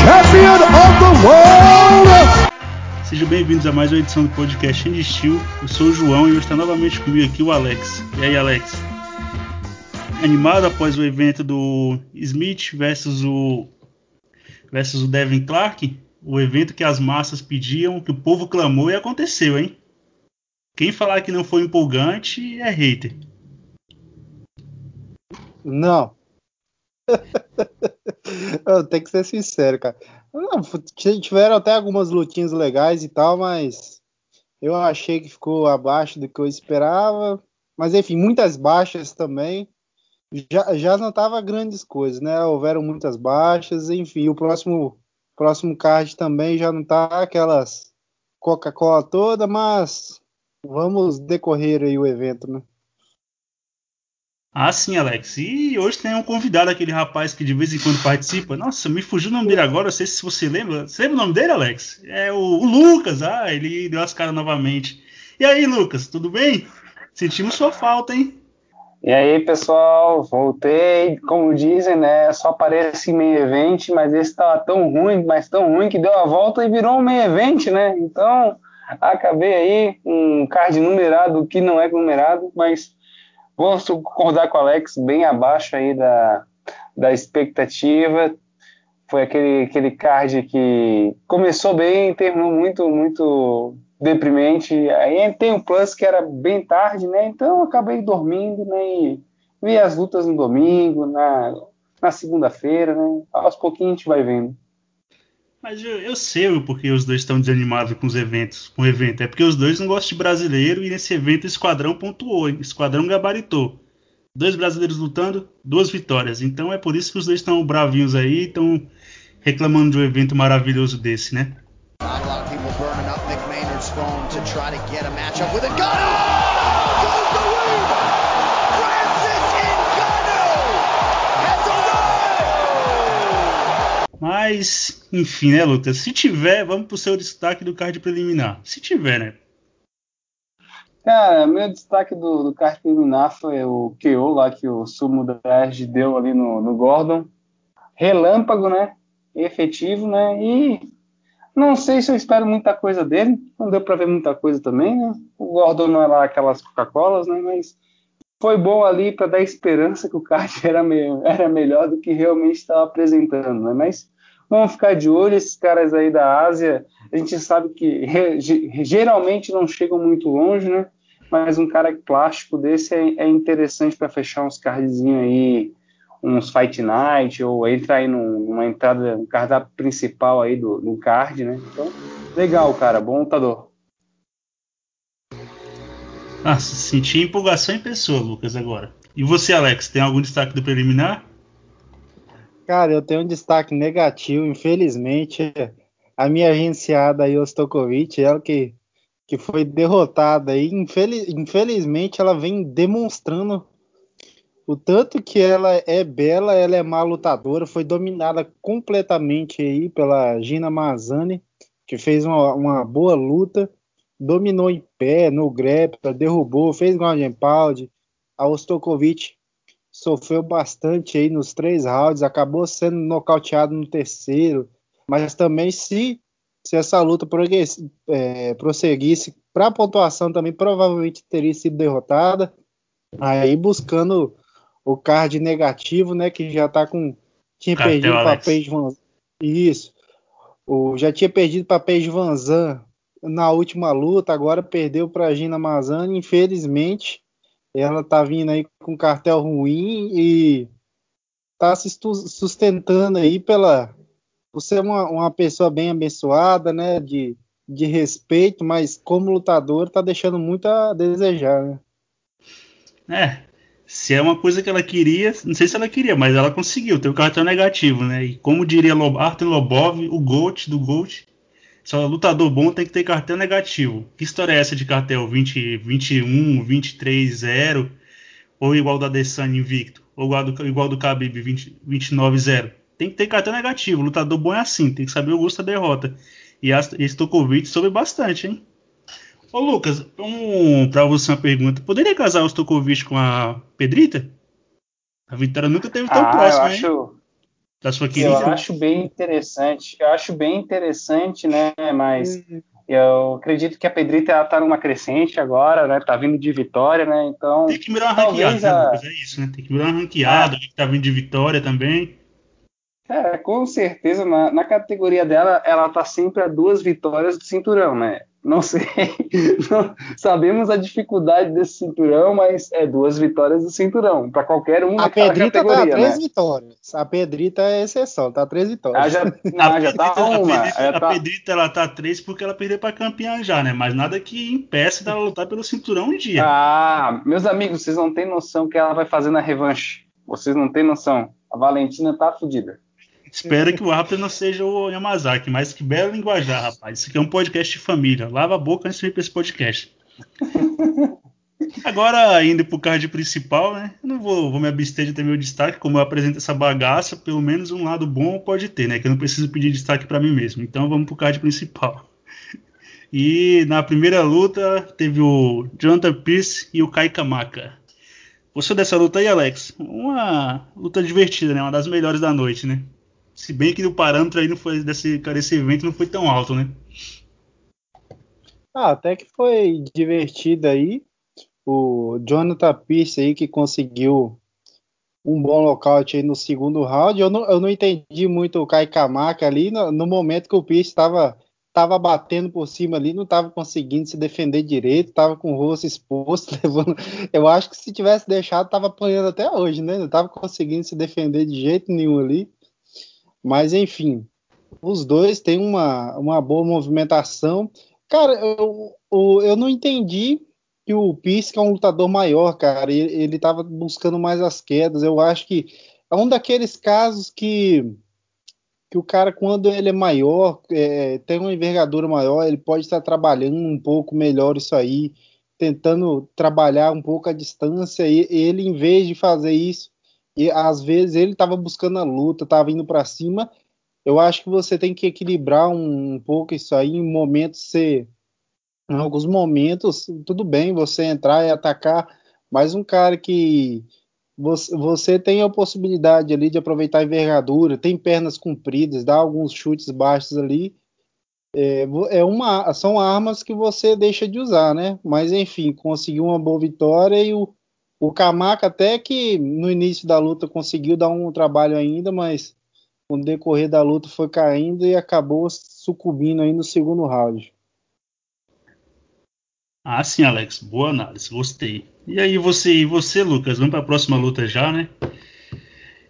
champion of the world. Sejam bem-vindos a mais uma edição do podcast Indie Steel. Eu sou o João e hoje está novamente comigo aqui o Alex. E aí, Alex? Animado após o evento do Smith versus o versus o Devin Clark? O evento que as massas pediam, que o povo clamou e aconteceu, hein? Quem falar que não foi empolgante é hater. Não. tenho que ser sincero, cara. Não, tiveram até algumas lutinhas legais e tal, mas eu achei que ficou abaixo do que eu esperava. Mas enfim, muitas baixas também. Já, já não tava grandes coisas, né? Houveram muitas baixas, enfim, o próximo próximo card também já não tá aquelas Coca-Cola toda, mas vamos decorrer aí o evento, né? Ah, sim, Alex. E hoje tem um convidado, aquele rapaz que de vez em quando participa. Nossa, me fugiu o nome dele agora, não sei se você lembra. Você lembra o nome dele, Alex? É o, o Lucas. Ah, ele deu as caras novamente. E aí, Lucas, tudo bem? Sentimos sua falta, hein? E aí, pessoal, voltei. Como dizem, né? Só aparece em meio evento, mas esse tava tão ruim, mas tão ruim que deu a volta e virou um meio evento, né? Então, acabei aí um card numerado que não é numerado, mas Vou concordar com o Alex, bem abaixo aí da, da expectativa. Foi aquele, aquele card que começou bem, terminou muito, muito deprimente. Aí tem o plus que era bem tarde, né? Então eu acabei dormindo, né? E vi as lutas no domingo, na, na segunda-feira, né? Aos pouquinhos a gente vai vendo. Mas eu, eu sei porque os dois estão desanimados com os eventos, com o evento. É porque os dois não gostam de brasileiro e nesse evento o Esquadrão pontuou, hein? Esquadrão gabaritou. Dois brasileiros lutando, duas vitórias. Então é por isso que os dois estão bravinhos aí, estão reclamando de um evento maravilhoso desse, né? A lot of burning Nick matchup. Mas, enfim, né, Lucas? Se tiver, vamos pro seu destaque do card preliminar. Se tiver, né? Cara, meu destaque do, do card preliminar foi o KO lá que o Sumo da Edge deu ali no, no Gordon. Relâmpago, né? Efetivo, né? E não sei se eu espero muita coisa dele. Não deu para ver muita coisa também, né? O Gordon não é lá aquelas Coca-Colas, né? Mas foi bom ali para dar esperança que o card era, era melhor do que realmente estava apresentando, né? Mas Vamos ficar de olho, esses caras aí da Ásia, a gente sabe que geralmente não chegam muito longe, né? Mas um cara plástico desse é, é interessante para fechar uns cardzinhos aí, uns Fight Night, ou entrar aí numa entrada, um cardápio principal aí do, do card, né? Então, legal, cara, bom lutador. Ah, senti empolgação em pessoa, Lucas, agora. E você, Alex, tem algum destaque do preliminar? Cara, eu tenho um destaque negativo, infelizmente. A minha agenciada aí, Ostokovic, ela que, que foi derrotada aí, infeliz, infelizmente ela vem demonstrando o tanto que ela é bela, ela é má lutadora, foi dominada completamente aí pela Gina Mazani, que fez uma, uma boa luta, dominou em pé, no grappler, derrubou, fez ground pound. A Ostokovic sofreu bastante aí nos três rounds, acabou sendo nocauteado no terceiro, mas também se, se essa luta é, prosseguisse para a pontuação também provavelmente teria sido derrotada, aí buscando o card negativo, né, que já está com tinha Cartel, perdido para Paige Van isso, o, já tinha perdido para Paige Van Zan na última luta, agora perdeu para Gina Mazani, infelizmente ela tá vindo aí com cartel ruim e tá se sustentando aí pela por ser uma, uma pessoa bem abençoada, né, de, de respeito, mas como lutador tá deixando muito a desejar, né? É, se é uma coisa que ela queria, não sei se ela queria, mas ela conseguiu, ter o cartão negativo, né? E como diria Lob, Arthur Lobov, o GOAT do GOAT, só lutador bom tem que ter cartel negativo. Que história é essa de cartel 20, 21, 23, 0? Ou igual da Adesanya invicto? Ou igual do, igual do Khabib 20, 29, 0? Tem que ter cartel negativo. Lutador bom é assim, tem que saber o gosto da derrota. E a Stokovic soube bastante, hein? Ô Lucas, um, pra você uma pergunta. Poderia casar o Stokovic com a Pedrita? A vitória nunca teve tão ah, próxima, eu acho, da sua querida? Eu acho bem interessante. Eu acho bem interessante, né? Mas uhum. eu acredito que a Pedrita ela tá numa crescente agora, né? Tá vindo de vitória, né? Então. Tem que virar uma ranqueada, a... né, é isso, né? Tem que virar uma ranqueada, é. que tá vindo de vitória também. É, com certeza, na, na, categoria dela, ela tá sempre a duas vitórias do cinturão, né? Não sei, não, sabemos a dificuldade desse cinturão, mas é duas vitórias do cinturão, para qualquer um a Pedrita tá três né? vitórias, a Pedrita é exceção, tá três vitórias. Ah, já, não, já tá uma. A Pedrita, tá... a Pedrita, ela tá três porque ela perdeu para campeã já, né? Mas nada que impeça dela lutar pelo cinturão um dia. Ah, meus amigos, vocês não têm noção o que ela vai fazer na revanche. Vocês não têm noção. A Valentina tá fodida. Espero que o árbitro não seja o Yamazaki, mas que belo linguajar, rapaz. Isso aqui é um podcast de família. Lava a boca antes de vir para esse podcast. Agora, indo pro card principal, né? Eu não vou, vou me abster de ter meu destaque, como eu apresento essa bagaça, pelo menos um lado bom pode ter, né? Que eu não preciso pedir destaque para mim mesmo. Então vamos pro card principal. E na primeira luta teve o Jonathan Pierce e o Kai Kamaka. Você dessa luta aí, Alex? Uma luta divertida, né? Uma das melhores da noite, né? Se bem que o parâmetro aí não foi desse, desse evento não foi tão alto, né? Ah, até que foi divertido aí. O Jonathan Pierce aí que conseguiu um bom nocaute aí no segundo round. Eu não, eu não entendi muito o Kai Kamaka ali no, no momento que o Pierce estava tava batendo por cima ali, não estava conseguindo se defender direito, estava com o rosto exposto, levando... eu acho que se tivesse deixado, estava apanhando até hoje, né? Não estava conseguindo se defender de jeito nenhum ali. Mas, enfim, os dois têm uma, uma boa movimentação. Cara, eu, eu, não entendi que o Pisca é um lutador maior, cara. Ele, ele tava buscando mais as quedas. Eu acho que é um daqueles casos que, que o cara, quando ele é maior, é, tem uma envergadura maior, ele pode estar trabalhando um pouco melhor isso aí, tentando trabalhar um pouco a distância. E ele, em vez de fazer isso, e às vezes ele estava buscando a luta, estava indo para cima. Eu acho que você tem que equilibrar um, um pouco isso aí em momentos você em alguns momentos tudo bem você entrar e atacar, mas um cara que você, você tem a possibilidade ali de aproveitar a envergadura, tem pernas compridas, dá alguns chutes baixos ali. É, é uma, são armas que você deixa de usar, né? Mas enfim, conseguiu uma boa vitória e o, o Kamaka até que no início da luta conseguiu dar um trabalho ainda, mas no decorrer da luta foi caindo e acabou sucumbindo aí no segundo round. Ah, sim, Alex. Boa análise, gostei. E aí você e você, Lucas, vamos para a próxima luta já, né?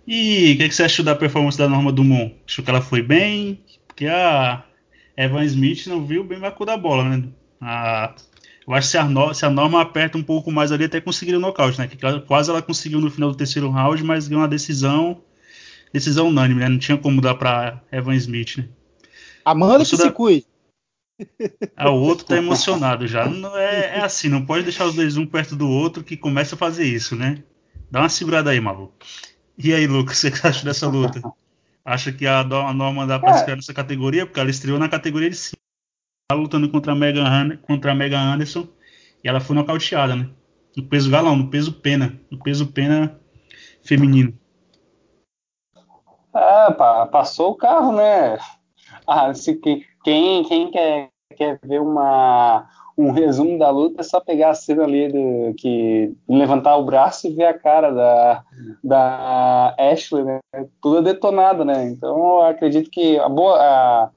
E o que, é que, você achou da performance da Norma Dumont? Achou que ela foi bem? Porque a Evan Smith não viu bem o da bola, né? A eu acho que se a, no, se a Norma aperta um pouco mais ali, até conseguiria o nocaute, né? Que quase ela conseguiu no final do terceiro round, mas ganhou uma decisão. Decisão unânime, né? Não tinha como dar pra Evan Smith, né? Amanda que da... se cuide. Ah, o outro tá emocionado já. Não é, é, assim, não pode deixar os dois um perto do outro que começa a fazer isso, né? Dá uma segurada aí, maluco. E aí, Lucas, o que você acha dessa luta? Acha que a, a Norma dá pra é. nessa categoria? Porque ela estreou na categoria de cima lutando contra a Megan, contra a Megan Anderson e ela foi nocauteada, né? No peso galão, no peso pena, no peso pena feminino. É, passou o carro, né? Ah, se, quem, quem quer, quer ver uma, um resumo da luta é só pegar a cena ali do, que levantar o braço e ver a cara da, da Ashley, né? Tudo detonado, né? Então eu acredito que a boa. A,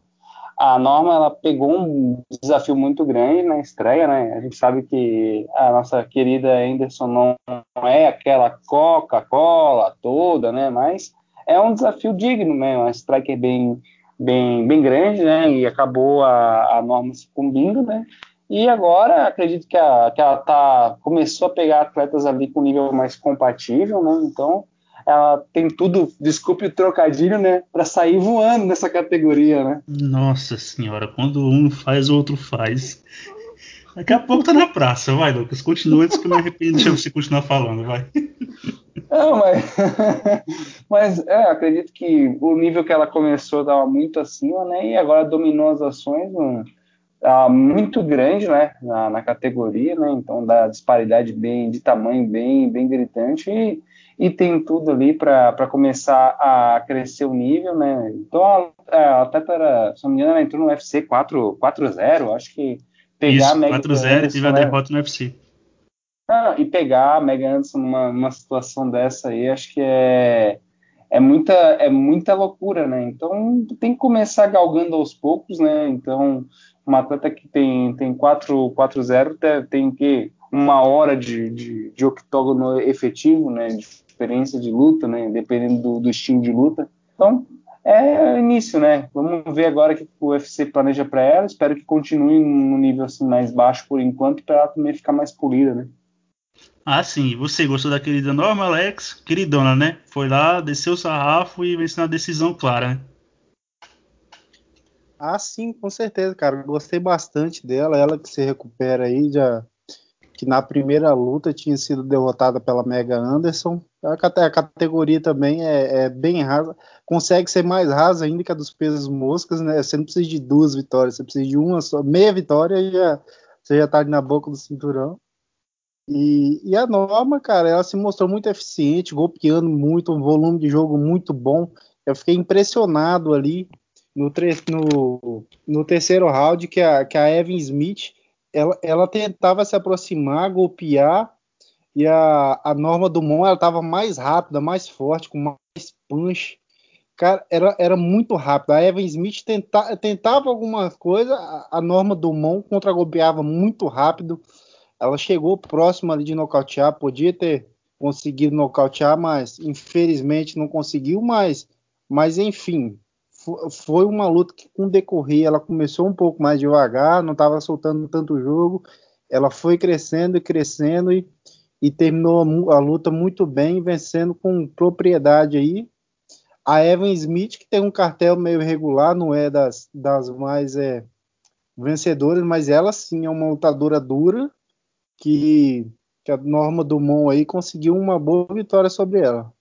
a Norma ela pegou um desafio muito grande na estreia, né? A gente sabe que a nossa querida Anderson não é aquela Coca-Cola toda, né? Mas é um desafio digno, né? Uma striker bem, bem, bem grande, né? E acabou a, a Norma sucumbindo, né? E agora acredito que, a, que ela tá, começou a pegar atletas ali com nível mais compatível, né? Então ela tem tudo, desculpe o trocadilho, né, para sair voando nessa categoria, né? Nossa senhora, quando um faz, o outro faz. Daqui a pouco tá na praça, vai, Lucas. Continua antes que eu me arrependo de você continuar falando, vai. Não, mas, mas é, acredito que o nível que ela começou estava muito acima, né? E agora dominou as ações no, uh, muito grande, né, na, na, categoria, né, então dá disparidade bem de tamanho bem, bem gritante e, e tem tudo ali para começar a crescer o nível, né. Então a, a atleta era, se não me engano, ela entrou no UFC 4-0, acho que pegar Isso, 4-0 e teve a né, derrota no UFC. Ah, e pegar a Megan Anderson numa, numa situação dessa aí, acho que é é muita, é muita loucura, né? Então tem que começar galgando aos poucos, né? Então, uma atleta que tem, tem 4-0 tem, tem que uma hora de, de, de, octógono efetivo, né? De experiência de luta, né? Dependendo do, do estilo de luta. Então, é o início, né? Vamos ver agora o que o UFC planeja para ela. Espero que continue no nível assim, mais baixo por enquanto, para ela também ficar mais polida, né? Ah, sim. Você gostou da querida Norma Alex? Queridona, né? Foi lá, desceu o sarrafo e venceu na decisão clara, né? Ah, sim, com certeza, cara. Gostei bastante dela. Ela que se recupera aí, já que na primeira luta tinha sido derrotada pela Mega Anderson. A, categoria também é, é, bem rasa. Consegue ser mais rasa ainda que a dos pesos moscas, né? Você não precisa de duas vitórias, você precisa de uma só. Meia vitória e já, você já tá na boca do cinturão. E, e, a Norma, cara, ela se mostrou muito eficiente, golpeando muito, um volume de jogo muito bom. Eu fiquei impressionado ali no, no, no terceiro round que a, que a Evan Smith ela, ela tentava se aproximar, golpear, e a, a Norma Dumont ela estava mais rápida, mais forte, com mais punch. Cara, era, era muito rápido. A Evan Smith tenta, tentava alguma coisa, a, a Norma Dumont contra-golpeava muito rápido ela chegou próxima ali de nocautear, podia ter conseguido nocautear, mas infelizmente não conseguiu mais. Mas enfim, foi uma luta que com decorrer ela começou um pouco mais devagar, não estava soltando tanto jogo, ela foi crescendo e crescendo e, e terminou a luta muito bem, vencendo com propriedade aí. A Evan Smith, que tem um cartel meio irregular, não é das, das mais é, vencedoras, mas ela sim é uma lutadora dura que, que a Norma Dumont aí conseguiu uma boa vitória sobre ela.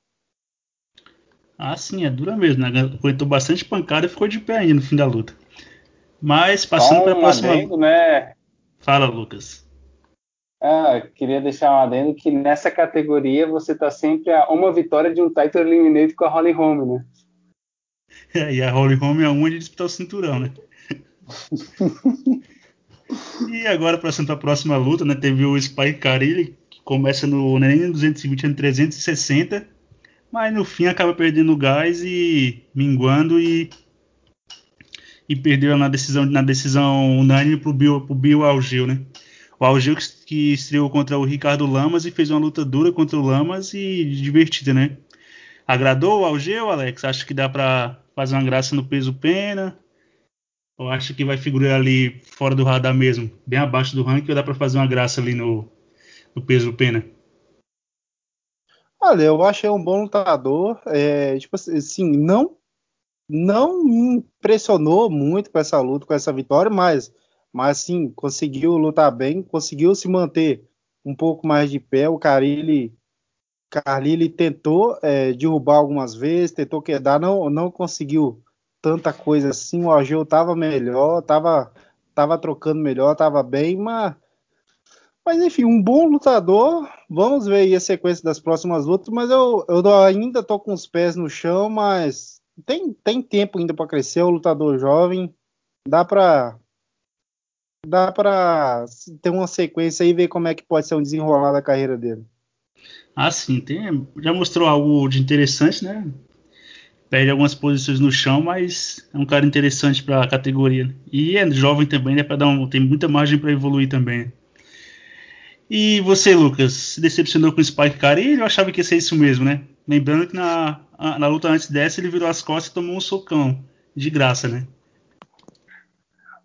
Ah, sim, é dura mesmo, né? Aguentou bastante pancada e ficou de pé ainda no fim da luta. Mas passando para a próxima. Adendo, né? Fala, Lucas. Ah, queria deixar um adendo que nessa categoria você tá sempre a uma vitória de um title eliminated com a Holly Holm, né? É, e a Holly Holm é uma de disputar o cinturão, né? E agora, para a próxima luta, né, teve o Spike Carilli, que começa no nem 220 no 360, mas no fim acaba perdendo gás e minguando e e perdeu na decisão na decisão unânime pro Bill, pro Bill Algil, né? O Algil que, que estreou contra o Ricardo Lamas e fez uma luta dura contra o Lamas e divertida, né? Agradou o Algeu, Alex? Acho que dá para fazer uma graça no peso pena? Ou acha que vai figurar ali fora do radar mesmo, bem abaixo do ranking, ou dá para fazer uma graça ali no, no peso pena? Olha, eu achei um bom lutador. É, tipo assim, não não me impressionou muito com essa luta, com essa vitória, mas, mas sim, conseguiu lutar bem, conseguiu se manter um pouco mais de pé. O Carilli, Carilli tentou é, derrubar algumas vezes, tentou quedar, não, não conseguiu tanta coisa assim. O Ageu tava melhor, tava, tava trocando melhor, tava bem, mas. Mas enfim, um bom lutador. Vamos ver aí a sequência das próximas lutas. Mas eu, eu ainda tô com os pés no chão, mas tem, tem tempo ainda para crescer. O lutador jovem dá para dá para ter uma sequência e ver como é que pode ser um desenrolar da carreira dele. Ah, sim, tem, já mostrou algo de interessante, né? perde algumas posições no chão, mas é um cara interessante para a categoria. E é jovem também, né? Para dar um, tem muita margem para evoluir também. E você, Lucas, se decepcionou com o Spike Carey? Eu achava que ia ser isso mesmo, né? Lembrando que na, na luta antes dessa ele virou as costas e tomou um socão de graça, né?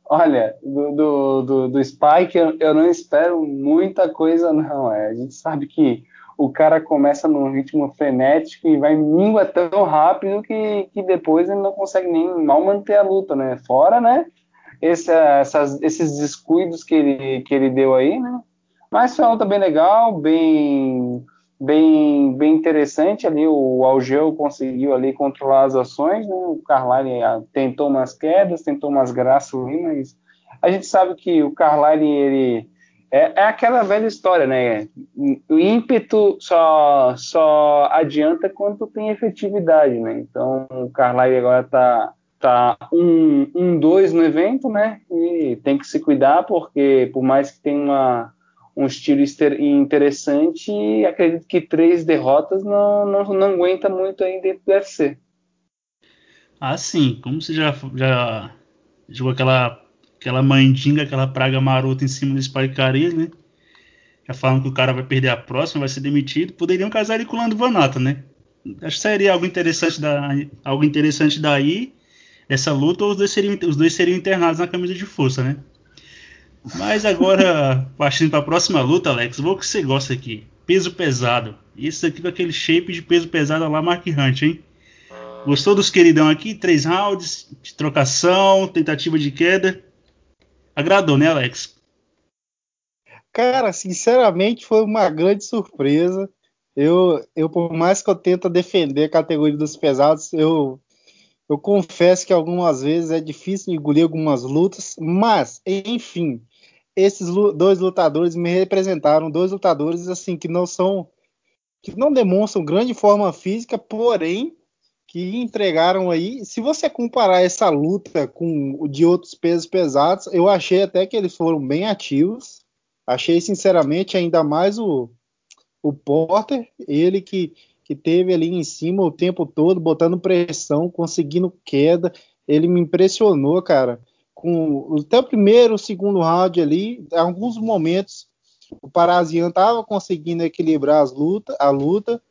Olha, do, do, do, do Spike eu, eu, não espero muita coisa, não. É, a gente sabe que o cara começa num ritmo frenético e vai mingua tão rápido que, que depois ele não consegue nem mal manter a luta, né? Fora, né? Esse, essas, esses descuidos que ele, que ele deu aí, né? Mas foi uma luta bem legal, bem, bem, bem interessante ali. O Algeu conseguiu ali controlar as ações, né? O Carline ah, tentou umas quedas, tentou umas graças ali, mas a gente sabe que o Carline, ele é, é, aquela velha história, né? O ímpeto só, só adianta quando tem efetividade, né? Então o Carlyle agora tá tá um, um dois no evento, né? E tem que se cuidar porque por mais que tenha uma, um estilo interessante, acredito que três derrotas não, não, não aguenta muito aí dentro do UFC. Ah, sim. Como você já, já jogou aquela aquela mandinga, aquela praga marota em cima do Spike Caris, né? Já falam que o cara vai perder a próxima, vai ser demitido. Poderiam casar ele com o Lando Vanata, né? Acho que seria algo interessante, da, algo interessante daí, essa luta, ou os dois, seriam, os dois seriam internados na camisa de força, né? Mas agora, partindo para a próxima luta, Alex, vou que você gosta aqui. Peso pesado. Esse aqui com aquele shape de peso pesado lá, Mark Hunt, hein? Gostou dos queridão aqui? Três rounds, de trocação, tentativa de queda. Agradou, né, Alex? Cara, sinceramente foi uma grande surpresa. Eu, eu por mais que eu tente defender a categoria dos pesados, eu, eu confesso que algumas vezes é difícil engolir algumas lutas, mas, enfim, esses dois lutadores me representaram, dois lutadores assim que não são que não demonstram grande forma física, porém que entregaram aí. Se você comparar essa luta com o de outros pesos pesados, eu achei até que eles foram bem ativos. Achei, sinceramente, ainda mais o, o Porter, ele que, que teve ali em cima o tempo todo, botando pressão, conseguindo queda. Ele me impressionou, cara. Com até o primeiro, o segundo round ali, alguns momentos, o Parazian estava conseguindo equilibrar as luta, a luta,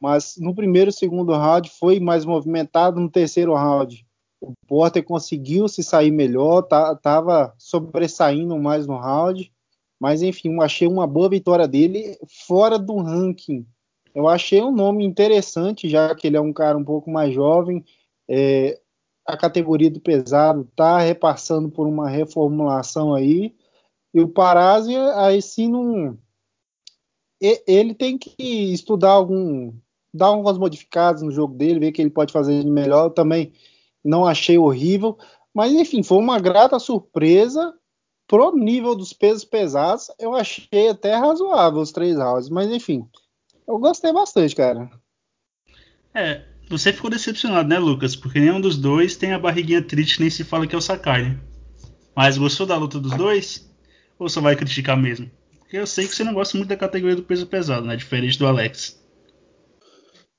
mas no primeiro e segundo round foi mais movimentado, no terceiro round o Porter conseguiu se sair melhor, tá, tava sobressaindo mais no round, mas enfim, achei uma boa vitória dele fora do ranking. Eu achei um nome interessante, já que ele é um cara um pouco mais jovem, é, a categoria do pesado tá repassando por uma reformulação aí, e o Parazzi aí sim não ele tem que estudar algum dar algumas modificadas no jogo dele, ver que ele pode fazer melhor. Eu também não achei horrível, mas enfim, foi uma grata surpresa pro nível dos pesos pesados. Eu achei até razoável os três rounds, mas enfim, eu gostei bastante, cara. É, você ficou decepcionado, né, Lucas? Porque nenhum dos dois tem a barriguinha triste, nem se fala que é o Sakai, né? Mas gostou da luta dos dois? Ou só vai criticar mesmo? Porque eu sei que você não gosta muito da categoria do peso pesado, né? Diferente do Alex.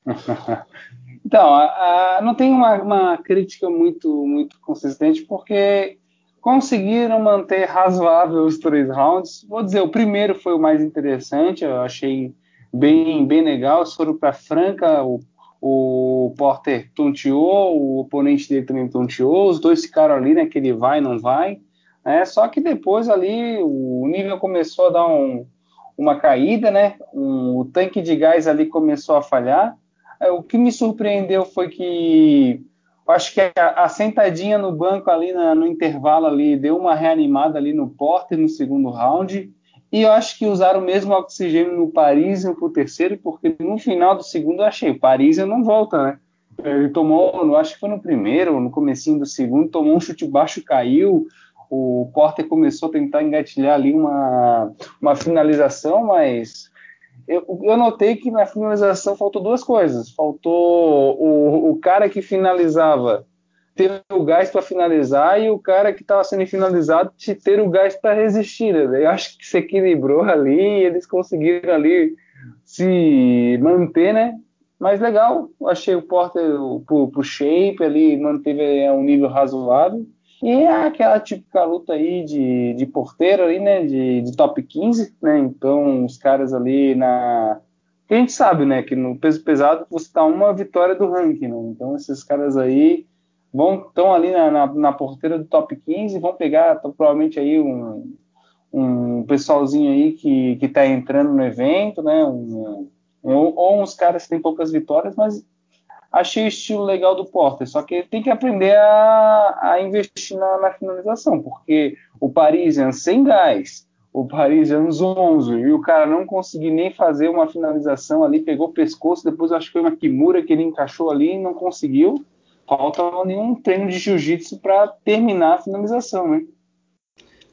então, a, a, não tem uma, uma, crítica muito, muito consistente, porque conseguiram manter razoável os três rounds. Vou dizer, o primeiro foi o mais interessante, eu achei bem, bem legal. Eles foram para Franca, o, o Porter tonteou, o oponente dele também tonteou, os dois ficaram ali, né? Que ele vai, não vai. É, só que depois ali o nível começou a dar um, uma caída, né? Um, o tanque de gás ali começou a falhar. É, o que me surpreendeu foi que acho que a, a sentadinha no banco ali na, no intervalo ali deu uma reanimada ali no Porter no segundo round. E eu acho que usaram o mesmo oxigênio no Paris para o terceiro, porque no final do segundo eu achei, o Paris não volta, né? Ele tomou, eu acho que foi no primeiro, no comecinho do segundo, tomou um chute baixo e caiu. O Porter começou a tentar engatilhar ali uma, uma finalização, mas eu, eu, notei que na finalização faltou duas coisas. Faltou o, o cara que finalizava ter o gás para finalizar e o cara que estava sendo finalizado ter o gás para resistir. Né? Eu acho que se equilibrou ali eles conseguiram ali se manter, né? Mas legal, achei o Porter pro, pro shape ali, manteve um nível razoável. E é aquela típica luta aí de, de porteiro ali, né? De, de top 15, né? Então, os caras ali na. a gente sabe, né? Que no peso pesado você tá uma vitória do ranking, né? Então, esses caras aí vão estão ali na, na, na, porteira do top 15 vão pegar provavelmente aí um, um pessoalzinho aí que, que tá entrando no evento, né? Um, um, ou uns caras que têm poucas vitórias, mas achei o estilo legal do Porter, só que ele tem que aprender a, a investir na, na, finalização, porque o Parisian sem gás, o Parisian 11, e o cara não conseguir nem fazer uma finalização ali, pegou o pescoço, depois acho que foi uma Kimura que ele encaixou ali e não conseguiu. Falta nenhum treino de jiu-jitsu para terminar a finalização, né?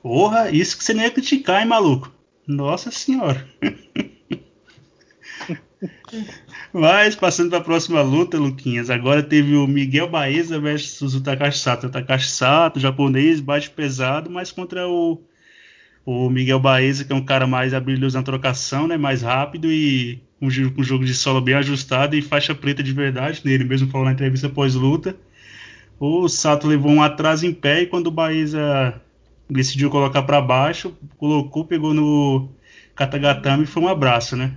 Porra, isso que você nem ia criticar, hein, maluco? Nossa senhora. Mas, passando para a próxima luta, Luquinhas, agora teve o Miguel Baeza versus o Takashi Sato. O Takashi Sato, japonês, baixo pesado, mas contra o, o Miguel Baeza, que é um cara mais habilidoso na trocação, né, mais rápido e um, um jogo de solo bem ajustado e faixa preta de verdade. Ele mesmo falou na entrevista pós-luta. O Sato levou um atraso em pé e quando o Baeza decidiu colocar para baixo, colocou, pegou no Katagatame e foi um abraço, né?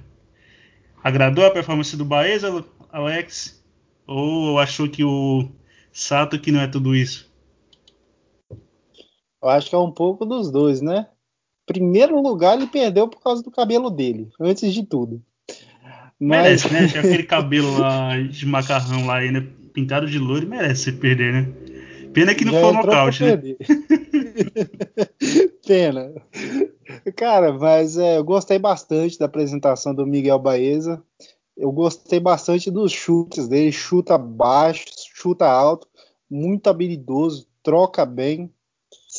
Agradou a performance do Baeza, Alex? Ou achou que o Sato que não é tudo isso? Eu acho que é um pouco dos dois, né? Primeiro lugar, ele perdeu por causa do cabelo dele, antes de tudo. Mas... Merece, né? Tinha aquele cabelo lá de macarrão lá ainda pintado de louro, merece perder, né? Pena que não Já foi nocaute, né? Pena. Cara, mas é, eu gostei bastante da apresentação do Miguel Baeza. Eu gostei bastante dos chutes dele. Chuta baixo, chuta alto, muito habilidoso, troca bem,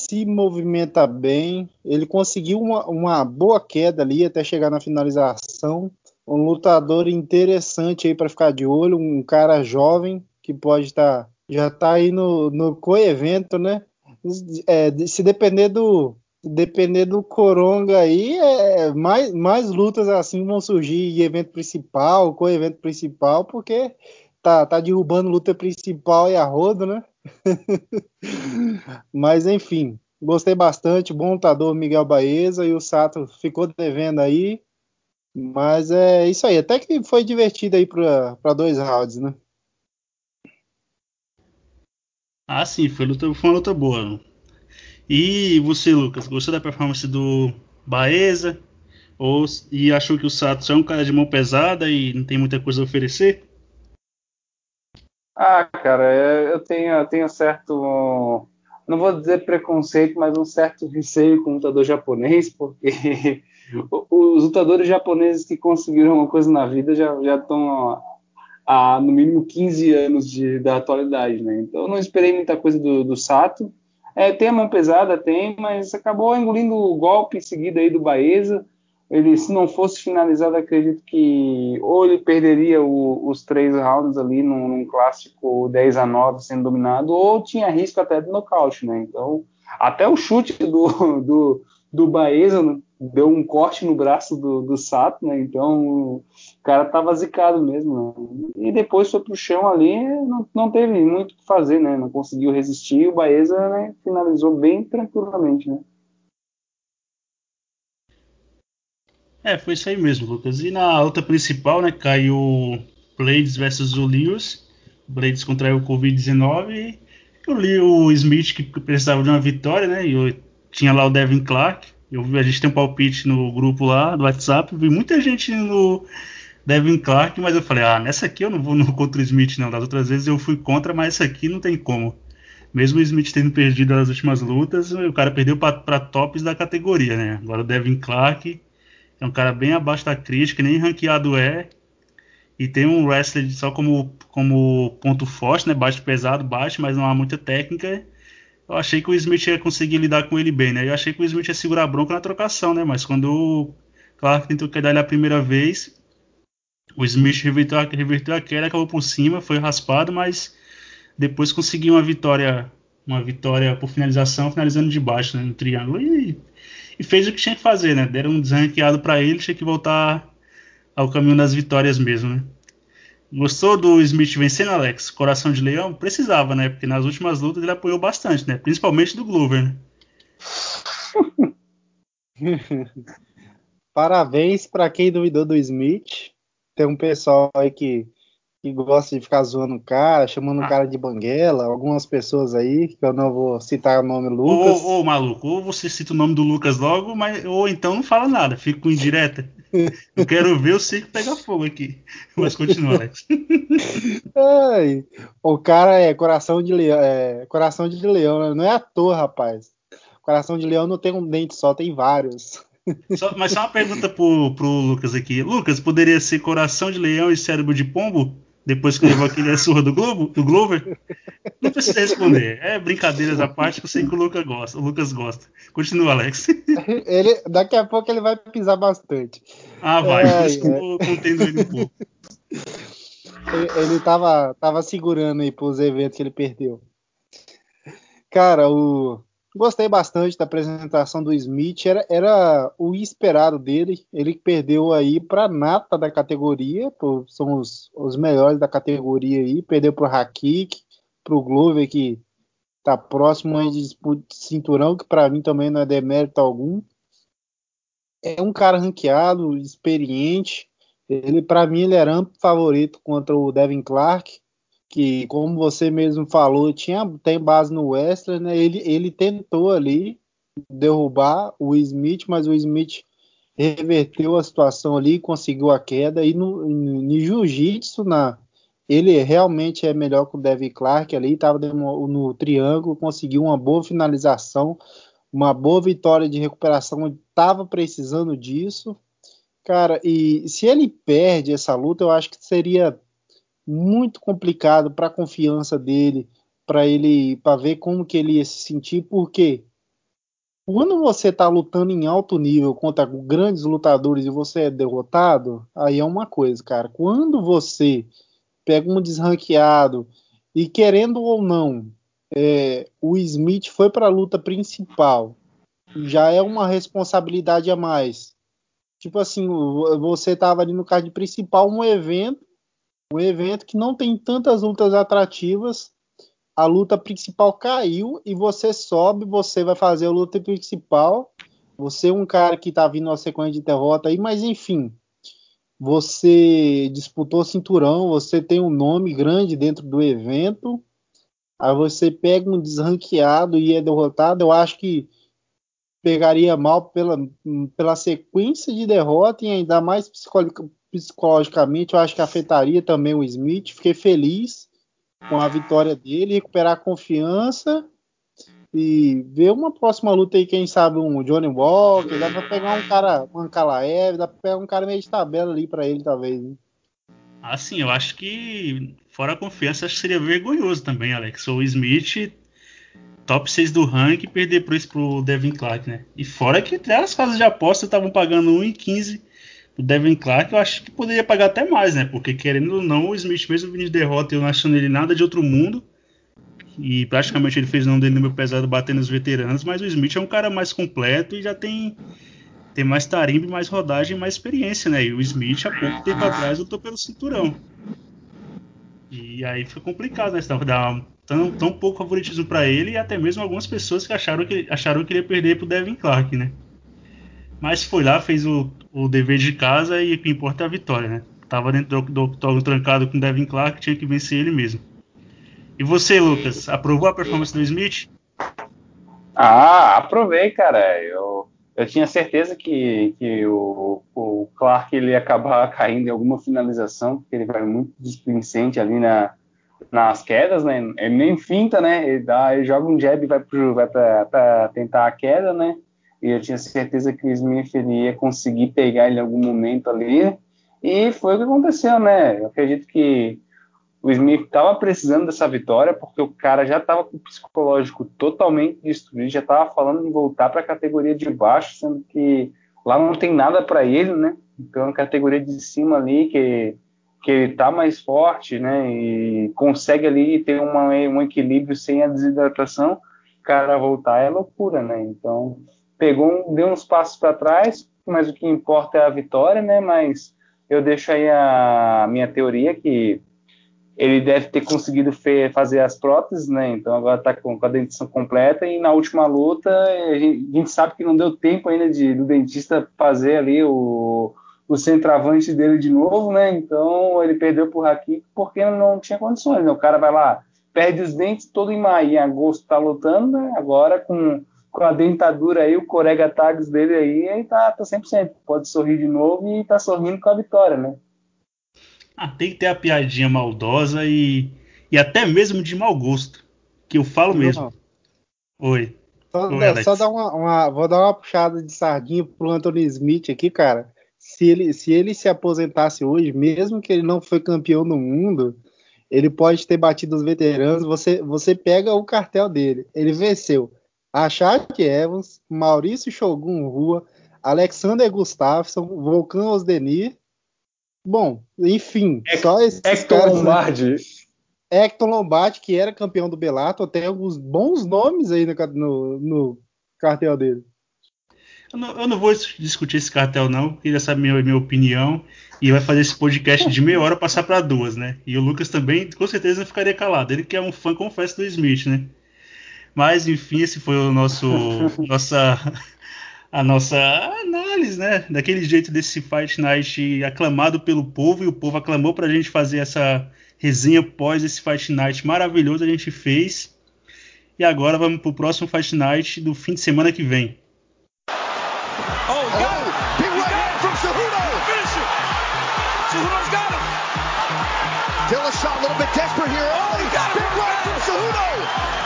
se movimenta bem. Ele conseguiu uma, uma boa queda ali até chegar na finalização. Um lutador interessante aí para ficar de olho, um cara jovem que pode estar tá já está aí no, no co-evento, né? É, se depender do depender do Coronga aí, é, mais, mais lutas assim vão surgir em evento principal, co-evento principal, porque tá, tá derrubando luta principal e a roda, né? Mas enfim, gostei bastante, bom lutador Miguel Baeza e o Sato ficou devendo aí. Mas é isso aí, até que foi divertido aí para dois rounds, né? Ah, sim, foi, luta, foi uma luta boa. E você, Lucas, gostou da performance do Baeza? Ou, e achou que o Sato é um cara de mão pesada e não tem muita coisa a oferecer? Ah, cara, é, eu tenho, eu tenho certo. Não vou dizer preconceito, mas um certo receio com o lutador japonês, porque os lutadores japoneses que conseguiram uma coisa na vida já estão há no mínimo 15 anos de, da atualidade, né? Então eu não esperei muita coisa do, do Sato. É, tem a mão pesada, tem, mas acabou engolindo o golpe em seguida aí do Baeza. Ele, se não fosse finalizado, acredito que ou ele perderia o, os três rounds ali num, num, clássico 10 a 9 sendo dominado, ou tinha risco até de nocaute, né? Então, até o chute do, do, do Baeza deu um corte no braço do, do Sato, né? Então o cara tava zicado mesmo. Né? E depois foi pro chão ali, não, não teve muito o que fazer, né? Não conseguiu resistir. O Baeza né, finalizou bem tranquilamente, né? É, foi isso aí mesmo, Lucas. E na luta principal, né, caiu Blades versus o Lewis. Blades contraiu o Covid-19 e o Leo Smith, que precisava de uma vitória, né? E tinha lá o Devin Clark eu vi, a gente tem um palpite no grupo lá do WhatsApp, vi muita gente no Devin Clark, mas eu falei, ah, nessa aqui eu não vou no contra o Smith, não. Das outras vezes eu fui contra, mas essa aqui não tem como. Mesmo o Smith tendo perdido as últimas lutas, o cara perdeu para tops da categoria, né? Agora o Devin Clark é um cara bem abaixo da crítica, nem ranqueado é. E tem um wrestler só como, como ponto forte, né? Baixo pesado, baixo, mas não há muita técnica eu achei que o Smith ia conseguir lidar com ele bem, né? Eu achei que o Smith ia segurar a bronca na trocação, né? Mas quando o Clark tentou quedar ele a primeira vez, o Smith reverteu a, reverteu a queda, acabou por cima, foi raspado, mas depois conseguiu uma vitória, uma vitória por finalização, finalizando de baixo, né, no triângulo e, e fez o que tinha que fazer, né? Deram um desranqueado para ele, tinha que voltar ao caminho das vitórias mesmo, né? Gostou do Smith vencendo, Alex? Coração de leão? Precisava, né? Porque nas últimas lutas ele apoiou bastante, né? Principalmente do Glover, né? Parabéns para quem duvidou do Smith. Tem um pessoal aí que, que gosta de ficar zoando o cara, chamando o ah. cara de banguela. Algumas pessoas aí, que eu não vou citar o nome Lucas. Ô, ô, maluco, ou você cita o nome do Lucas logo, mas, ou então não fala nada, fica com indireta. Eu quero ver o circo pegar fogo aqui. Mas continua, Alex. Ai, o cara é coração de leão, é, coração de leão, né? não é à toa, rapaz. Coração de leão não tem um dente só, tem vários. Só, mas só uma pergunta pro, pro Lucas aqui. Lucas, poderia ser coração de leão e cérebro de pombo? Depois que levou aquele surra do Globo, do Glover? Não precisa responder. É brincadeiras à parte que eu sei que o Lucas gosta. O Lucas gosta. Continua, Alex. Ele, daqui a pouco ele vai pisar bastante. Ah, vai. É, é. contendo ele um pouco. Ele tava, tava segurando aí pros eventos que ele perdeu. Cara, o, Gostei bastante da apresentação do Smith, era, era o esperado dele. Ele perdeu aí para nata da categoria, pô, são os, os melhores da categoria aí. Perdeu para o Hakik, para o Glover, que está próximo aí de cinturão, que para mim também não é demérito algum. É um cara ranqueado, experiente. Ele, para mim, ele era amplo favorito contra o Devin Clark que, como você mesmo falou, tinha, tem base no Western, né? Ele, ele tentou ali derrubar o Smith, mas o Smith reverteu a situação ali, conseguiu a queda. E no, no jiu-jitsu, na, ele realmente é melhor que o Devin Clark ali, estava no, no, triângulo, conseguiu uma boa finalização, uma boa vitória de recuperação, estava precisando disso. Cara, e se ele perde essa luta, eu acho que seria muito complicado para a confiança dele, para ele, para ver como que ele ia se sentir, porque quando você está lutando em alto nível contra grandes lutadores e você é derrotado, aí é uma coisa, cara. Quando você pega um desranqueado e querendo ou não, é, o Smith foi para a luta principal, já é uma responsabilidade a mais. Tipo assim, você estava ali no card principal, um evento um evento que não tem tantas lutas atrativas. A luta principal caiu e você sobe, você vai fazer a luta principal. Você é um cara que tá vindo uma sequência de derrota aí, mas enfim, você disputou cinturão, você tem um nome grande dentro do evento. Aí você pega um desranqueado e é derrotado. Eu acho que pegaria mal pela, pela sequência de derrota e ainda mais psicologicamente, eu acho que afetaria também o Smith. Fiquei feliz com a vitória dele, recuperar a confiança e ver uma próxima luta aí, quem sabe um Johnny Walker, dá pra pegar um cara, um Kalaev, dá pra pegar um cara meio de tabela ali para ele, talvez. Né? Assim, eu acho que fora a confiança, acho que seria vergonhoso também, Alex. O Smith top 6 do ranking perder isso pro Devin Clark, né? E fora que até as casas de aposta estavam pagando 1,15 o Devin Clark eu acho que poderia pagar até mais, né? Porque querendo ou não, o Smith mesmo vindo de derrota, eu não achando ele nada de outro mundo. E praticamente ele fez o nome dele meu pesado batendo os veteranos, mas o Smith é um cara mais completo e já tem, tem mais tarimba, mais rodagem, mais experiência, né? E o Smith há pouco tempo atrás lutou pelo cinturão. E aí fica complicado, né? Dar tão, tão pouco favoritismo para ele e até mesmo algumas pessoas que acharam que, acharam que ele ia perder pro Devin Clark, né? Mas foi lá, fez o, o dever de casa e o que importa é a vitória, né? Tava dentro do octógono trancado com o Devin Clark, tinha que vencer ele mesmo. E você, Lucas, aprovou a performance do Smith? Ah, aprovei, cara. Eu, eu tinha certeza que, que o, o Clark ele ia acabar caindo em alguma finalização, porque ele vai muito displicente ali na, nas quedas, né? Ele nem finta, né? Ele, dá, ele joga um jab e vai, vai para tentar a queda, né? E eu tinha certeza que o Smith ia conseguir pegar ele em algum momento ali, e foi o que aconteceu, né? Eu acredito que o Smith estava precisando dessa vitória, porque o cara já estava com o psicológico totalmente destruído, já estava falando em voltar para a categoria de baixo, sendo que lá não tem nada para ele, né? Então, a categoria de cima ali, que, que ele está mais forte, né? E consegue ali ter uma, um equilíbrio sem a desidratação, o cara voltar é loucura, né? Então, pegou, deu uns passos para trás, mas o que importa é a vitória, né? Mas eu deixo aí a minha teoria que ele deve ter conseguido fazer as próteses, né? Então agora está com, a dentição completa e na última luta a gente, a gente, sabe que não deu tempo ainda de, do dentista fazer ali o, o centroavante dele de novo, né? Então ele perdeu por aqui porque não tinha condições. Né? O cara vai lá, perde os dentes todo em maio, em agosto tá lutando, né? Agora com com a dentadura aí, o Corega Tags dele aí, aí tá, tá 100%. Pode sorrir de novo e tá sorrindo com a vitória, né? Ah, tem que ter a piadinha maldosa e, e até mesmo de mau gosto. Que eu falo mesmo. Não. Oi. Só, Oi, só dar uma, uma, vou dar uma puxada de sardinha pro Anthony Smith aqui, cara. se ele, se ele se aposentasse hoje, mesmo que ele não foi campeão do mundo, ele pode ter batido os veteranos. Você, você pega o cartel dele. Ele venceu Achad Evans, Maurício Shogun Rua, Alexander Gustafsson, Volcan Osdenir. Bom, enfim, Hec só esses Hector caras, Lombardi. Hector Lombardi, que era campeão do Bellator, tem alguns bons nomes aí no, no, no cartel dele. Eu não, eu não, vou discutir esse cartel, não, porque essa é a minha, minha opinião. E vai fazer esse podcast de meia hora passar para duas, né? E o Lucas também, com certeza, não ficaria calado. Ele que é um fã, confesso, do Smith, né? Mas, enfim, esse foi o nosso. nossa, a nossa análise, né? Daquele jeito desse Fight Night aclamado pelo povo, e o povo aclamou pra gente fazer essa resenha pós esse Fight Night maravilhoso, a gente fez. E agora vamos pro próximo Fight Night do fim de semana que vem. Dillashaw a little bit desperate here. Oh, he got big right from Cejudo.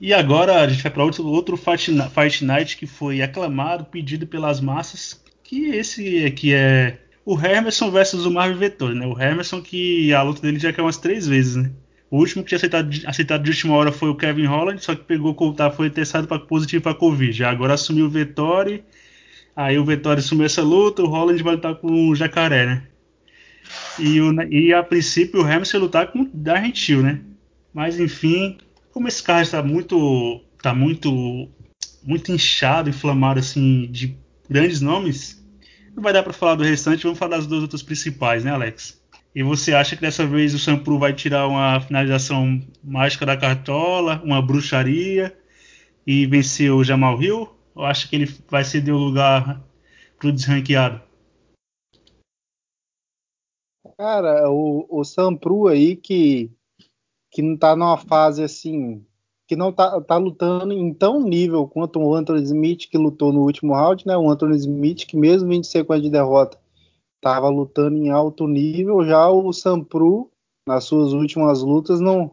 E agora a gente vai para outro, outro fight, fight Night que foi aclamado, pedido pelas massas, que esse aqui é o Hermerson versus o Marvin Vettori, né? O Hermerson que a luta dele já quer umas três vezes, né? O último que tinha aceitado, aceitado de última hora foi o Kevin Holland, só que pegou tá, foi testado para positivo para Covid. Já agora assumiu o Vettori. Aí o Vettori assumiu essa luta, o Holland vai lutar com o Jacaré, né? E, o, e a princípio o Hamilton lutar com o Darren né? Mas enfim, como esse carro está muito tá muito muito inchado, inflamado assim de grandes nomes, não vai dar para falar do restante, vamos falar das duas outras principais, né, Alex? E você acha que dessa vez o Sampru vai tirar uma finalização mágica da cartola, uma bruxaria e vencer o Jamal Hill? Ou acha que ele vai ceder o lugar para o desranqueado? Cara, o, o Sampru aí que, que não tá numa fase assim, que não tá, tá lutando em tão nível quanto o Anthony Smith que lutou no último round, né? O Anthony Smith que mesmo em sequência de derrota estava lutando em alto nível, já o Sampru, nas suas últimas lutas, não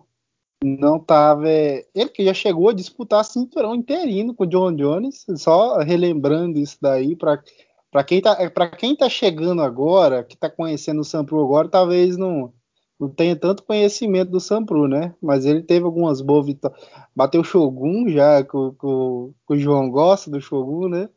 não estava. É, ele que já chegou a disputar cinturão interino com o John Jones, só relembrando isso daí para para quem tá para quem tá chegando agora, que está conhecendo o Sampru agora, talvez não não tenha tanto conhecimento do Sampru, né? Mas ele teve algumas boas vitórias. Bateu o Shogun já, com, com, com o João gosta do Shogun, né?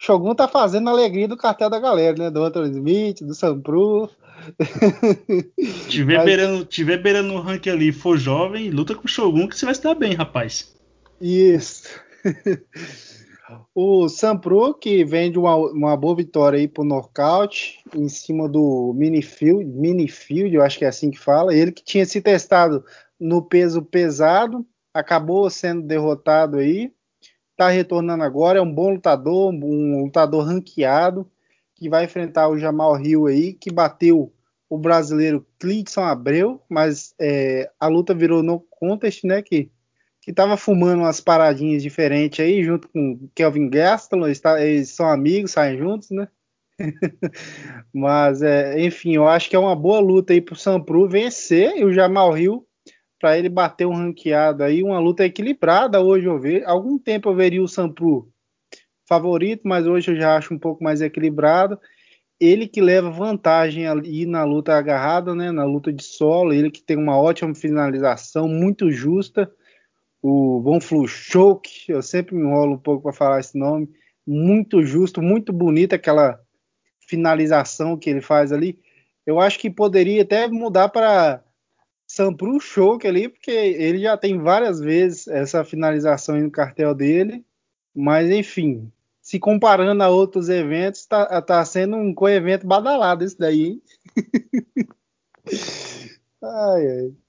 Shogun tá fazendo a alegria do cartel da galera, né? Do Anthony Smith, do Sampru. Tiver, Mas... beirando, tiver beirando no ranking ali for jovem, luta com o Shogun que você vai se dar bem, rapaz. Isso. o Sampru, que vem de uma, uma boa vitória aí pro nocaute, em cima do Minifield, Minifield, eu acho que é assim que fala. Ele que tinha se testado no peso pesado, acabou sendo derrotado aí está retornando agora, é um bom lutador, um lutador ranqueado, que vai enfrentar o Jamal Hill aí, que bateu o brasileiro Clickson Abreu, mas é, a luta virou no contest, né, que que tava fumando umas paradinhas diferentes aí, junto com Kelvin Gastelum, eles, tá, eles são amigos, saem juntos, né? mas, é, enfim, eu acho que é uma boa luta aí pro Sampru vencer e o Jamal Hill para ele bater um ranqueado aí, uma luta equilibrada hoje eu vejo. Algum tempo eu veria o Sampru favorito, mas hoje eu já acho um pouco mais equilibrado. Ele que leva vantagem ali na luta agarrada, né, na luta de solo, ele que tem uma ótima finalização, muito justa. O Von Fluchok, eu sempre me enrolo um pouco para falar esse nome, muito justo, muito bonita aquela finalização que ele faz ali. Eu acho que poderia até mudar para Sampru Choke ali, porque ele já tem várias vezes essa finalização no cartel dele, mas enfim, se comparando a outros eventos, tá, tá sendo um co-evento badalado esse daí, hein? ai, ai.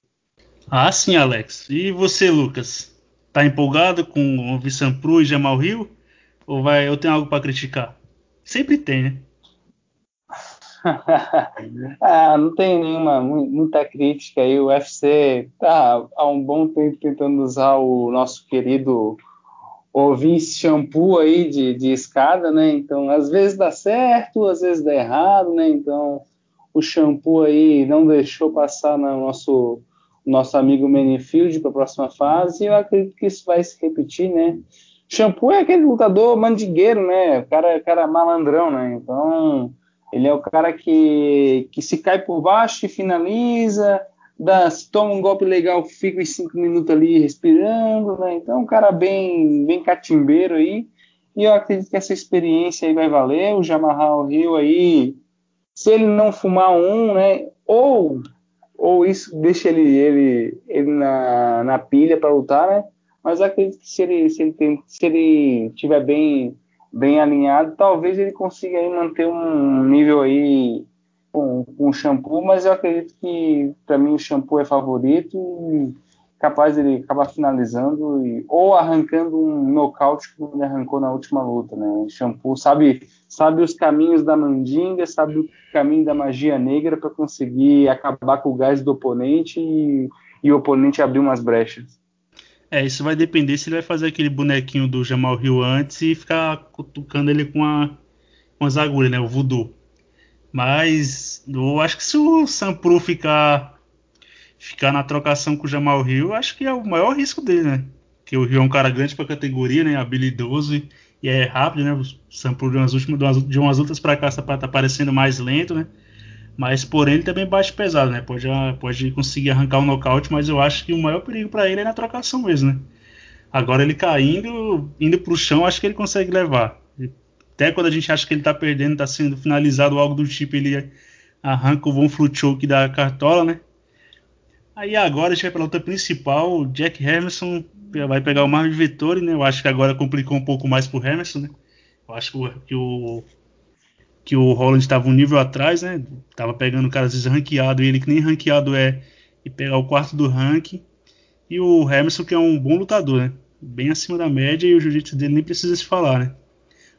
Ah, sim, Alex. E você, Lucas? Tá empolgado com o Vissampru e Jamal Rio? Ou vai, eu tenho algo para criticar? Sempre tem, né? ah, não tem nenhuma muita crítica aí. O UFC tá há um bom tempo tentando usar o nosso querido o Vince Shampoo aí de, de escada, né? Então, às vezes dá certo, às vezes dá errado, né? Então, o shampoo aí não deixou passar no nosso nosso amigo Manifield para a próxima fase, e eu acredito que isso vai se repetir, né? Shampoo é aquele lutador mandigueiro, né? O cara, cara malandrão, né? Então, ele é o cara que, que se cai por baixo e finaliza, dá, toma um golpe legal, fica uns cinco minutos ali respirando, né? Então, um cara bem, bem catimbeiro aí. E eu acredito que essa experiência aí vai valer. O Jamarral Rio aí, se ele não fumar um, né? Ou, ou isso deixa ele, ele, ele na, na pilha para lutar, né? Mas acredito que se ele, se ele, tem, se ele tiver bem, bem alinhado, talvez ele consiga aí manter um nível aí com, com o shampoo, mas eu acredito que para mim o shampoo é favorito capaz ele acabar finalizando e, ou arrancando um nocaute como ele arrancou na última luta, né? Shampoo sabe, sabe os caminhos da mandinga, sabe o caminho da magia negra para conseguir acabar com o gás do oponente e, e o oponente abrir umas brechas. É, isso vai depender se ele vai fazer aquele bonequinho do Jamal Hill antes e ficar cutucando ele com, a, com as agulhas, né? O voodoo. Mas eu acho que se o Sampru ficar ficar na trocação com o Jamal Hill, acho que é o maior risco dele, né? Porque o Rio é um cara grande para categoria, né? Habilidoso e, e, é rápido, né? O Sampru de umas últimas de umas lutas para cá tá, tá parecendo mais lento, né? Mas porém ele também bate pesado, né? Pode, pode conseguir arrancar um nocaute, mas eu acho que o maior perigo para ele é na trocação mesmo, né? Agora ele caindo, indo pro chão, acho que ele consegue levar. Até quando a gente acha que ele tá perdendo, tá sendo finalizado algo do tipo, ele arranca o Von Flutchoke da cartola, né? Aí agora a gente vai pra luta principal, o Jack Hamilton vai pegar o Marvin Vettori, né? Eu acho que agora complicou um pouco mais pro Hamilton, né? Eu acho que o que o Holland estava um nível atrás, né? Tava pegando caras desranqueado, ele que nem ranqueado é, e pegar o quarto do ranking. E o Hamilton, que é um bom lutador, né? Bem acima da média e o jiu-jitsu dele nem precisa se falar, né?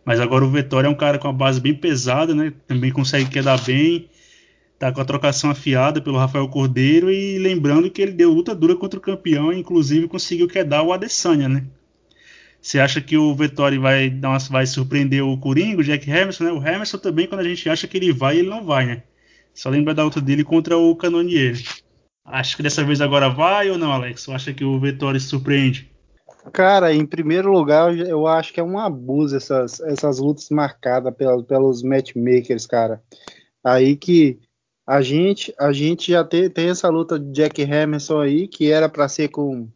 Mas agora o Vettori é um cara com a base bem pesada, né? Também consegue quedar bem, tá com a trocação afiada pelo Rafael Cordeiro e lembrando que ele deu luta dura contra o campeão e inclusive conseguiu quedar o Adesanya, né? Você acha que o Vettori vai, uma, vai surpreender o Coringa, o Jack Hamilton, né? O Hamilton também, quando a gente acha que ele vai, ele não vai, né? Só lembra da luta dele contra o Canonier. Acho que dessa vez agora vai ou não, Alex? Ou acha que o Vettori surpreende? Cara, em primeiro lugar, eu acho que é um abuso essas, essas lutas marcadas pelos matchmakers, cara. Aí que a gente, a gente já tem, tem essa luta de Jack Hamilton aí, que era para ser com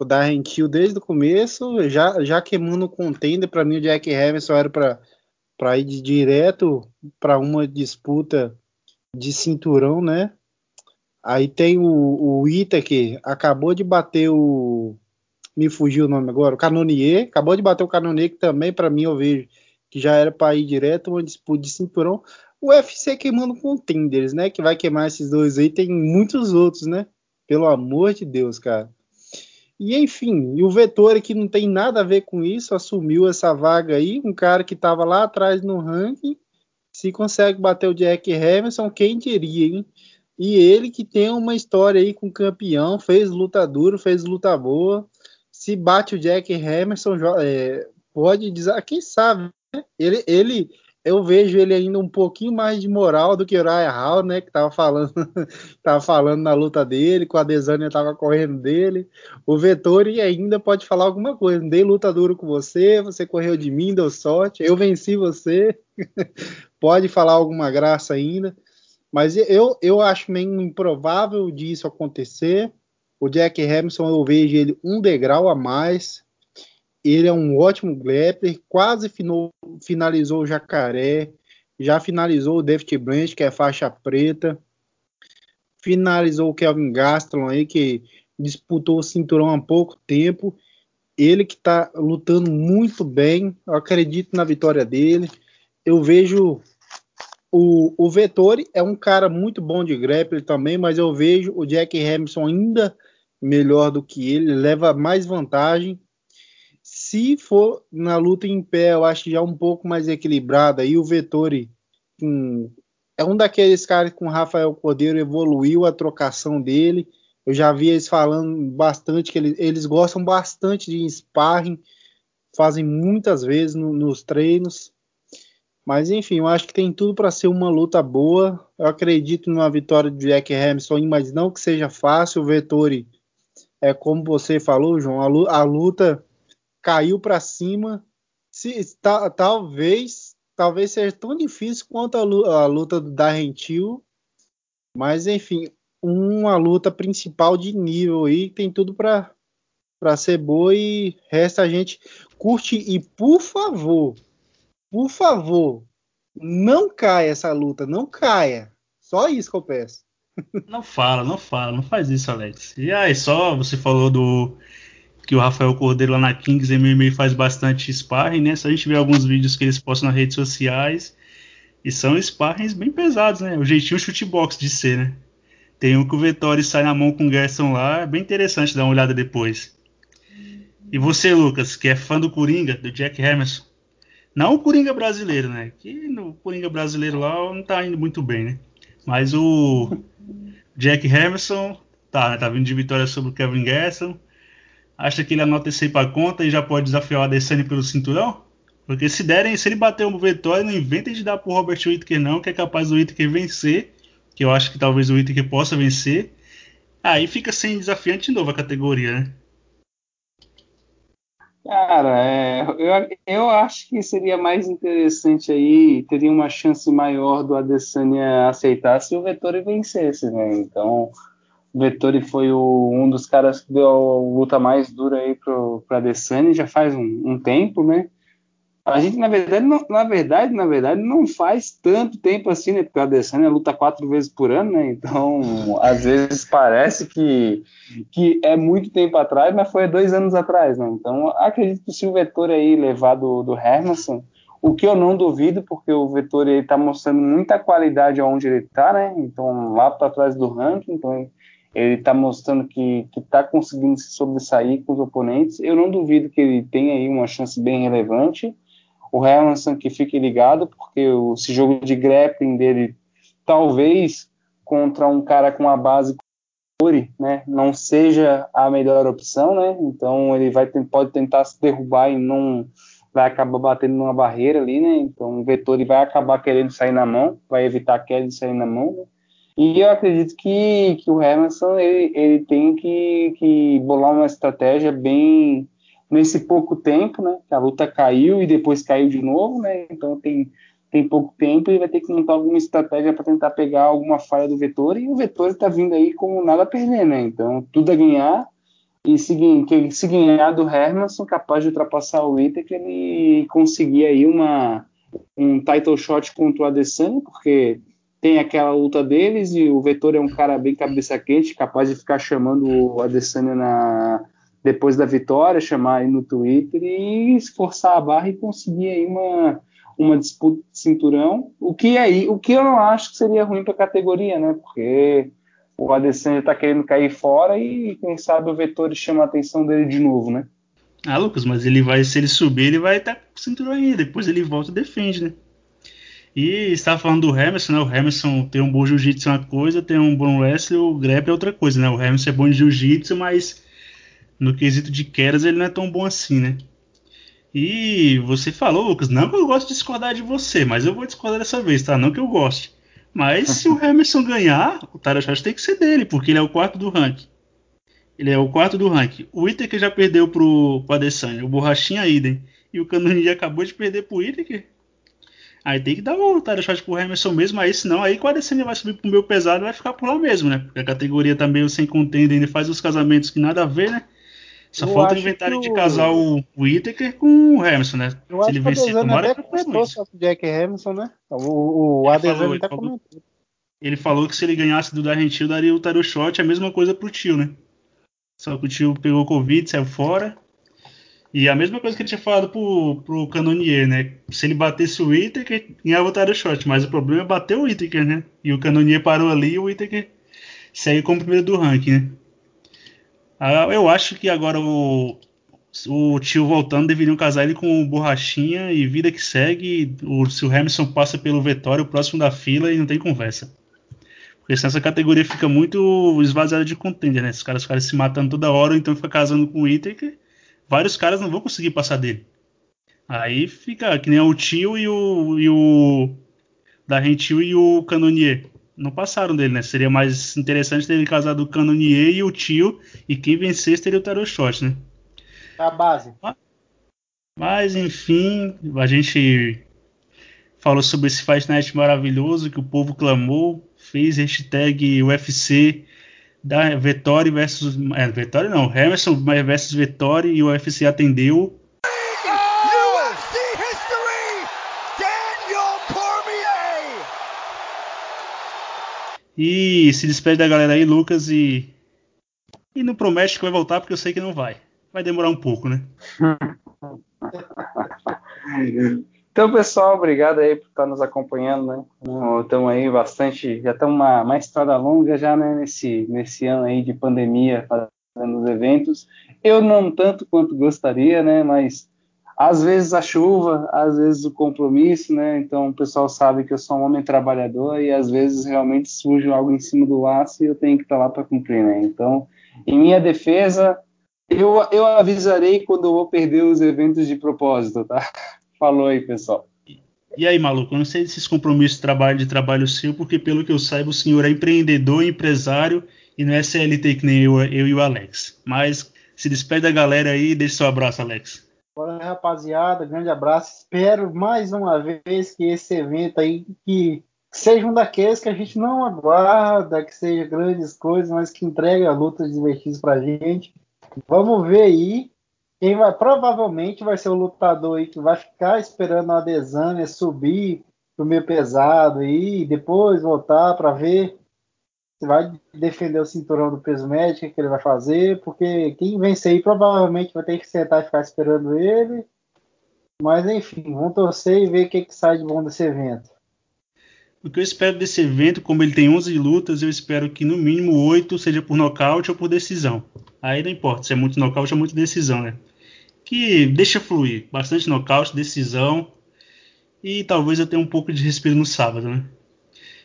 o Darren Till desde o começo, já, já queimando o contender, para mim o Jack Hamilton era para ir direto para uma disputa de cinturão, né? Aí tem o, o Ita que acabou de bater o. Me fugiu o nome agora, o Canonier. Acabou de bater o Canonier, que também, para mim, eu vejo que já era para ir direto uma disputa de cinturão. O UFC queimando contenders, né? Que vai queimar esses dois aí. Tem muitos outros, né? Pelo amor de Deus, cara. E enfim, e o Vettori, que não tem nada a ver com isso, assumiu essa vaga aí, um cara que estava lá atrás no ranking, se consegue bater o Jack Hamilton, quem diria, hein? E ele que tem uma história aí com campeão, fez luta dura, fez luta boa. Se bate o Jack Hamilton, é, pode dizer, quem sabe, né? ele, ele eu vejo ele ainda um pouquinho mais de moral do que o Raya Hall, né? Que tava falando, tava falando na luta dele, com a Desânia tava correndo dele. O Vettori ainda pode falar alguma coisa. Dei luta dura com você, você correu de mim, deu sorte, eu venci você. pode falar alguma graça ainda. Mas eu, eu acho meio improvável disso acontecer. O Jack Hamilton, eu vejo ele um degrau a mais ele é um ótimo grappler, quase finalizou o Jacaré, já finalizou o David Branch, que é faixa preta, finalizou o Kelvin Gastelum aí, que disputou o cinturão há pouco tempo. Ele que está lutando muito bem, eu acredito na vitória dele. Eu vejo o, o Vettori é um cara muito bom de grappler também, mas eu vejo o Jack Hamilton ainda melhor do que ele, leva mais vantagem se for na luta em pé, eu acho já um pouco mais equilibrada. Aí o Vettori é um daqueles caras com o Rafael Cordeiro evoluiu a trocação dele. Eu já vi eles falando bastante que eles, eles gostam bastante de sparring, fazem muitas vezes no, nos treinos. Mas enfim, eu acho que tem tudo para ser uma luta boa. Eu acredito numa vitória de Jack Hamilton, mas não que seja fácil. O Vettori, é como você falou, João, a luta caiu para cima. Se, ta, talvez, talvez seja tão difícil quanto a, luta do Darren Till. Mas enfim, uma luta principal de nível aí, tem tudo para para ser boa e resta a gente curte e por favor, por favor, não caia essa luta, não caia. Só isso que eu peço. Não fala, não fala, não faz isso, Alex. E aí, só você falou do que o Rafael Cordeiro lá na Kings MMA faz bastante sparring, né? Só a gente vê alguns vídeos que eles postam nas redes sociais e são sparrings bem pesados, né? O jeitinho chutebox de ser, né? Tem um que o Vettori sai na mão com o Gerson lá, é bem interessante dar uma olhada depois. E você, Lucas, que é fã do Coringa, do Jack Emerson, não o Coringa brasileiro, né? Que no Coringa brasileiro lá não tá indo muito bem, né? Mas o Jack Hamilton tá, né? tá vindo de vitória sobre o Kevin Gaston. Acha que ele anota esse aí pra conta e já pode desafiar o Adesanya pelo cinturão? Porque se derem, se ele bater uma vitória, não inventem de dar pro Robert Whittaker não, que é capaz do Whittaker vencer. Que eu acho que talvez o Whittaker possa vencer. Aí fica sem desafiante de novo a categoria, né? Cara, é, eu, eu acho que seria mais interessante aí, teria uma chance maior do Adesanya aceitar se o Vettori vencesse, né? Então, Vettori foi o, um dos caras que deu a luta mais dura aí pro, pro Adesanya já faz um, um tempo, né? A gente, na verdade, não, na verdade, na verdade, não faz tanto tempo assim, né? Porque a Adesanya luta quatro vezes por ano, né? Então, às vezes parece que, que é muito tempo atrás, mas foi dois anos atrás, né? Então, acredito que se o Vettori aí levar do, do Hermanson, o que eu não duvido, porque o Vettori está mostrando muita qualidade aonde ele está, né? Então, lá para trás do ranking, então ele está mostrando que está conseguindo se sobressair com os oponentes. Eu não duvido que ele tenha aí uma chance bem relevante o Hermanson que fique ligado, porque esse jogo de grappling dele, talvez contra um cara com a base né, não seja a melhor opção, né? Então ele vai pode tentar se derrubar e não vai acabar batendo numa barreira ali, né? Então o Vettori vai acabar querendo sair na mão, vai evitar a queda de sair na mão. Né? E eu acredito que, que o Hermanson ele, ele tem que, que bolar uma estratégia bem nesse pouco tempo, né? A luta caiu e depois caiu de novo, né? Então tem, tem pouco tempo e vai ter que montar alguma estratégia para tentar pegar alguma falha do vetor e o vetor está vindo aí como nada a perder, né? Então tudo a ganhar e se, se ganhar do Hermanson, capaz de ultrapassar o Ita, que ele conseguir aí uma, um title shot contra o Adesanya, porque tem aquela luta deles e o Vetor é um cara bem cabeça quente, capaz de ficar chamando o Adesanya na, depois da vitória, chamar aí no Twitter e esforçar a barra e conseguir aí uma, uma disputa de cinturão, o que aí, o que eu não acho que seria ruim para a categoria, né? Porque o Adesanya está querendo cair fora e quem sabe o Vettori chama a atenção dele de novo, né? Ah, Lucas, mas ele vai, se ele subir, ele vai estar tá com o cinturão aí, depois ele volta e defende, né? E estava falando do Emerson, né? O Emerson tem um bom jiu-jitsu é uma coisa, tem um bom wrestling, o Grep é outra coisa, né? O Emerson é bom de jiu-jitsu, mas no quesito de quedas ele não é tão bom assim, né? E você falou, Lucas, não que eu gosto de discordar de você, mas eu vou discordar dessa vez, tá? Não que eu goste. Mas se o Emerson ganhar, o Tarashot tem que ser dele, porque ele é o quarto do ranking. Ele é o quarto do ranking. O Itaker já perdeu pro, pro Adesanya, o Borrachinha idem. E o Canoni acabou de perder pro Itaker. Aí tem que dar o Tarashot pro Emerson mesmo, aí senão aí o Adesanya vai subir pro meu pesado e vai ficar por lá mesmo, né? Porque a categoria também tá sem contender, ele faz os casamentos que nada a ver, né? Só eu falta inventário de casar o Whittaker com o Hamilton, né? Eu Se ele vencer, tomara que comentou com o Jack Hamilton, né? O, o Adesanya até comentou. Ele falou que se ele ganhasse do Darren Till, daria o Tarot Shot, a mesma coisa pro Tio, né? Só que o Tio pegou Covid, saiu fora. E a mesma coisa que ele tinha falado pro, pro Canonier, né? Se ele batesse o Whittaker, ganhava o Tarot Shot. Mas o problema é bater o Whittaker, né? E o Canonier parou ali e o Whittaker saiu como primeiro do ranking, né? Ah, eu acho que agora o, o tio voltando deveriam casar ele com o Borrachinha e vida que segue. O, se o Hamilton passa pelo Vitória, o próximo da fila e não tem conversa. Porque senão essa categoria fica muito esvaziada de contender, né? Os caras ficarem se matando toda hora, então fica casando com o Iter, vários caras não vão conseguir passar dele. Aí fica que nem o tio e o, e o da Rentil e o Canonier. Não passaram dele, né? Seria mais interessante ter ele casado o Canonier e o tio, e quem vencesse teria o Tarot Shot, né? A base. Mas, enfim, a gente falou sobre esse Fight Night maravilhoso que o povo clamou, fez hashtag UFC da Vettori versus. É, Vettori não, Emerson versus Vettori e o UFC atendeu. UFC history! Daniel Cormier! E se despede da galera aí, Lucas, e. E não promete que vai voltar, porque eu sei que não vai. Vai demorar um pouco, né? Então, pessoal, obrigado aí por estar nos acompanhando, né? Estamos aí bastante, já estamos uma, uma estrada longa já, né? Nesse, nesse ano aí de pandemia, fazendo os eventos. Eu não tanto quanto gostaria, né? Mas às vezes a chuva, às vezes o compromisso, né? Então o pessoal sabe que eu sou um homem trabalhador e às vezes realmente surge algo em cima do laço e eu tenho que estar lá para cumprir, né? Então, em minha defesa, eu, eu avisarei quando eu vou perder os eventos de propósito, tá? Falou aí, pessoal. E aí, maluco, eu não sei desses compromissos de trabalho de trabalho seu, porque pelo que eu saiba, o senhor é empreendedor, empresário e não é CLT que nem eu, eu e o Alex. Mas se despede da galera aí e deixa seu abraço, Alex. Bora, rapaziada, grande abraço. Espero mais uma vez que esse evento aí que seja um daqueles que a gente não aguarda, que seja grandes coisas, mas que entregue a luta divertidas pra gente. Vamos ver aí quem vai, provavelmente vai ser o lutador aí que vai ficar esperando a Adesanya subir pro meio pesado e depois voltar para ver se vai defender o cinturão do peso médio, que ele vai fazer, porque quem vence aí provavelmente vai ter que sentar e ficar esperando ele. Mas enfim, vamos torcer e ver o que, que sai de bom desse evento. O que eu espero desse evento, como ele tem 11 lutas, eu espero que no mínimo 8 seja por nocaute ou por decisão. Aí não importa se é muito nocaute ou muito decisão, né? Que deixa fluir. Bastante nocaute, decisão. E talvez eu tenha um pouco de respiro no sábado, né?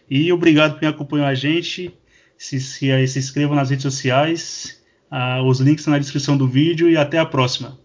E obrigado por me acompanhar a gente. Se, se, se inscrevam nas redes sociais. Ah, os links na descrição do vídeo e até a próxima.